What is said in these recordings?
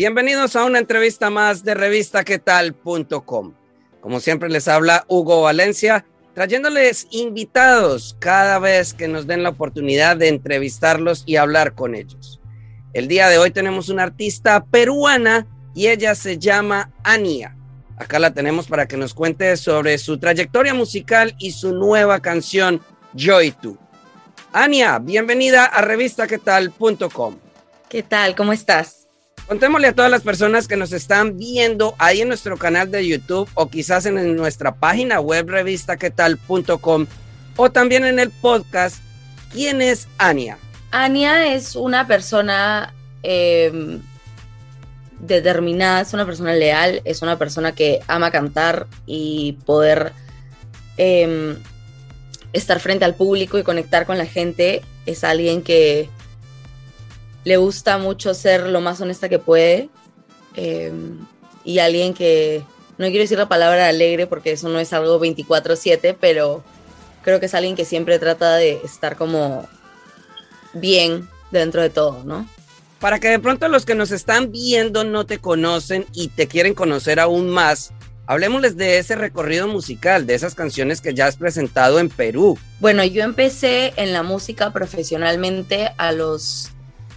Bienvenidos a una entrevista más de revistaquetal.com. Como siempre les habla Hugo Valencia, trayéndoles invitados cada vez que nos den la oportunidad de entrevistarlos y hablar con ellos. El día de hoy tenemos una artista peruana y ella se llama Ania. Acá la tenemos para que nos cuente sobre su trayectoria musical y su nueva canción Joy To. Ania, bienvenida a revistaquetal.com. ¿Qué tal? ¿Cómo estás? Contémosle a todas las personas que nos están viendo ahí en nuestro canal de YouTube o quizás en nuestra página web revistaquetal.com o también en el podcast, ¿quién es Ania? Ania es una persona eh, determinada, es una persona leal, es una persona que ama cantar y poder eh, estar frente al público y conectar con la gente. Es alguien que le gusta mucho ser lo más honesta que puede eh, y alguien que, no quiero decir la palabra alegre porque eso no es algo 24/7, pero creo que es alguien que siempre trata de estar como bien dentro de todo, ¿no? Para que de pronto los que nos están viendo no te conocen y te quieren conocer aún más, hablemosles de ese recorrido musical, de esas canciones que ya has presentado en Perú. Bueno, yo empecé en la música profesionalmente a los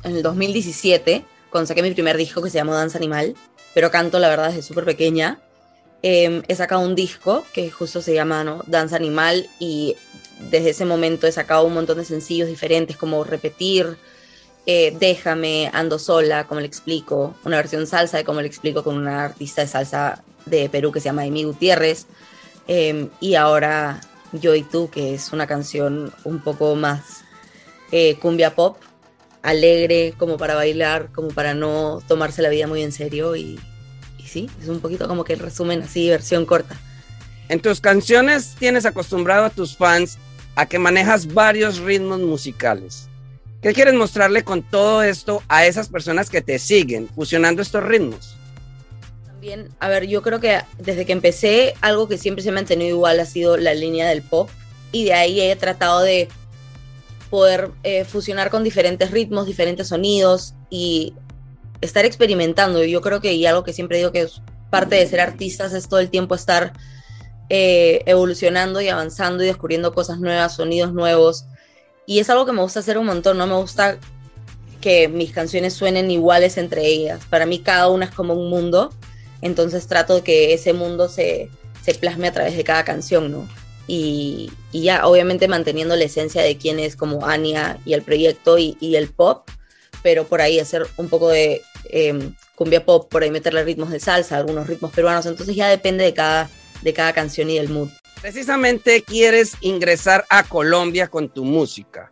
en el 2017, cuando saqué mi primer disco que se llamó Danza Animal, pero canto la verdad desde súper pequeña. Eh, he sacado un disco que justo se llama ¿no? Danza Animal y desde ese momento he sacado un montón de sencillos diferentes como Repetir, eh, Déjame, Ando Sola, como le explico, una versión salsa de como le explico con una artista de salsa de Perú que se llama Amy Gutiérrez eh, y ahora Yo y Tú, que es una canción un poco más eh, cumbia pop, alegre, como para bailar, como para no tomarse la vida muy en serio y, y sí, es un poquito como que el resumen así, versión corta. En tus canciones tienes acostumbrado a tus fans a que manejas varios ritmos musicales. ¿Qué quieres mostrarle con todo esto a esas personas que te siguen fusionando estos ritmos? También, a ver, yo creo que desde que empecé, algo que siempre se ha mantenido igual ha sido la línea del pop y de ahí he tratado de poder eh, fusionar con diferentes ritmos, diferentes sonidos y estar experimentando. Yo creo que y algo que siempre digo que es parte de ser artistas es todo el tiempo estar eh, evolucionando y avanzando y descubriendo cosas nuevas, sonidos nuevos. Y es algo que me gusta hacer un montón, no me gusta que mis canciones suenen iguales entre ellas. Para mí cada una es como un mundo, entonces trato de que ese mundo se, se plasme a través de cada canción, ¿no? Y, y, ya obviamente manteniendo la esencia de quién es como Ania y el proyecto y, y el pop, pero por ahí hacer un poco de eh, cumbia pop, por ahí meterle ritmos de salsa, algunos ritmos peruanos, entonces ya depende de cada, de cada canción y del mood. Precisamente quieres ingresar a Colombia con tu música.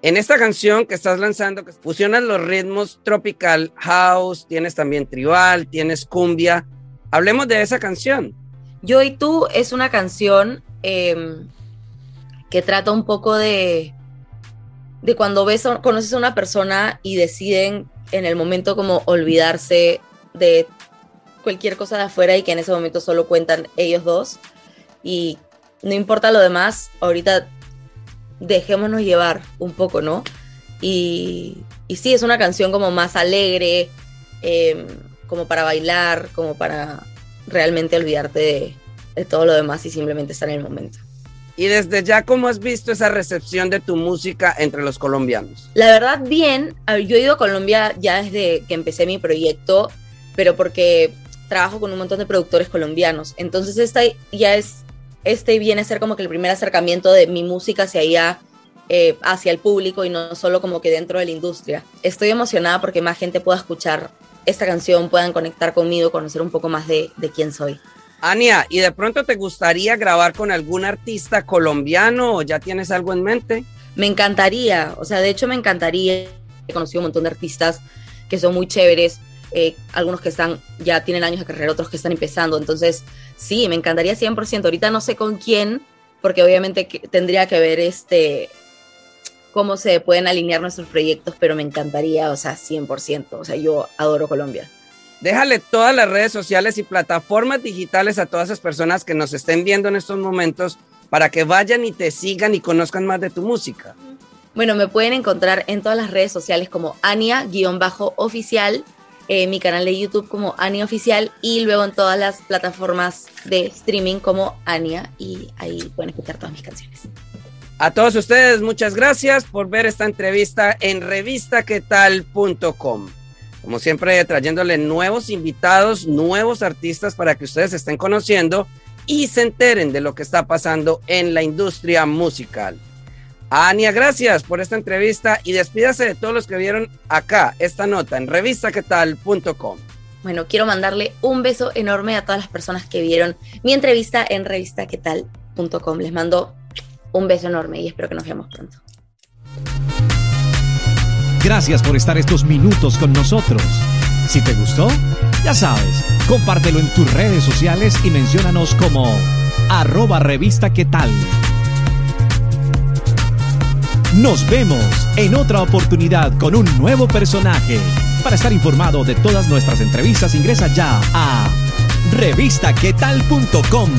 En esta canción que estás lanzando, que fusionas los ritmos tropical, house, tienes también tribal, tienes cumbia. Hablemos de esa canción. Yo y tú es una canción eh, que trata un poco de, de cuando ves, conoces a una persona y deciden en el momento como olvidarse de cualquier cosa de afuera y que en ese momento solo cuentan ellos dos y no importa lo demás, ahorita dejémonos llevar un poco, ¿no? Y, y sí, es una canción como más alegre, eh, como para bailar, como para realmente olvidarte de, de todo lo demás y simplemente estar en el momento. Y desde ya, ¿cómo has visto esa recepción de tu música entre los colombianos? La verdad, bien. Yo he ido a Colombia ya desde que empecé mi proyecto, pero porque trabajo con un montón de productores colombianos. Entonces, esta ya es, este viene a ser como que el primer acercamiento de mi música hacia allá, eh, hacia el público y no solo como que dentro de la industria. Estoy emocionada porque más gente pueda escuchar esta canción, puedan conectar conmigo, conocer un poco más de, de quién soy. Ania, ¿y de pronto te gustaría grabar con algún artista colombiano o ya tienes algo en mente? Me encantaría, o sea, de hecho me encantaría. He conocido un montón de artistas que son muy chéveres, eh, algunos que están ya tienen años de carrera, otros que están empezando. Entonces, sí, me encantaría 100%. Ahorita no sé con quién, porque obviamente tendría que ver este cómo se pueden alinear nuestros proyectos, pero me encantaría, o sea, 100%. O sea, yo adoro Colombia. Déjale todas las redes sociales y plataformas digitales a todas esas personas que nos estén viendo en estos momentos para que vayan y te sigan y conozcan más de tu música. Bueno, me pueden encontrar en todas las redes sociales como Ania-oficial, eh, mi canal de YouTube como Ania Oficial y luego en todas las plataformas de streaming como Ania y ahí pueden escuchar todas mis canciones. A todos ustedes, muchas gracias por ver esta entrevista en revistaquetal.com. Como siempre, trayéndole nuevos invitados, nuevos artistas para que ustedes estén conociendo y se enteren de lo que está pasando en la industria musical. Ania, gracias por esta entrevista y despídase de todos los que vieron acá esta nota en revistaquetal.com. Bueno, quiero mandarle un beso enorme a todas las personas que vieron mi entrevista en revistaquetal.com. Les mando un beso enorme y espero que nos veamos pronto. Gracias por estar estos minutos con nosotros. Si te gustó, ya sabes, compártelo en tus redes sociales y menciónanos como arroba revista tal. Nos vemos en otra oportunidad con un nuevo personaje. Para estar informado de todas nuestras entrevistas, ingresa ya a revistaquetal.com.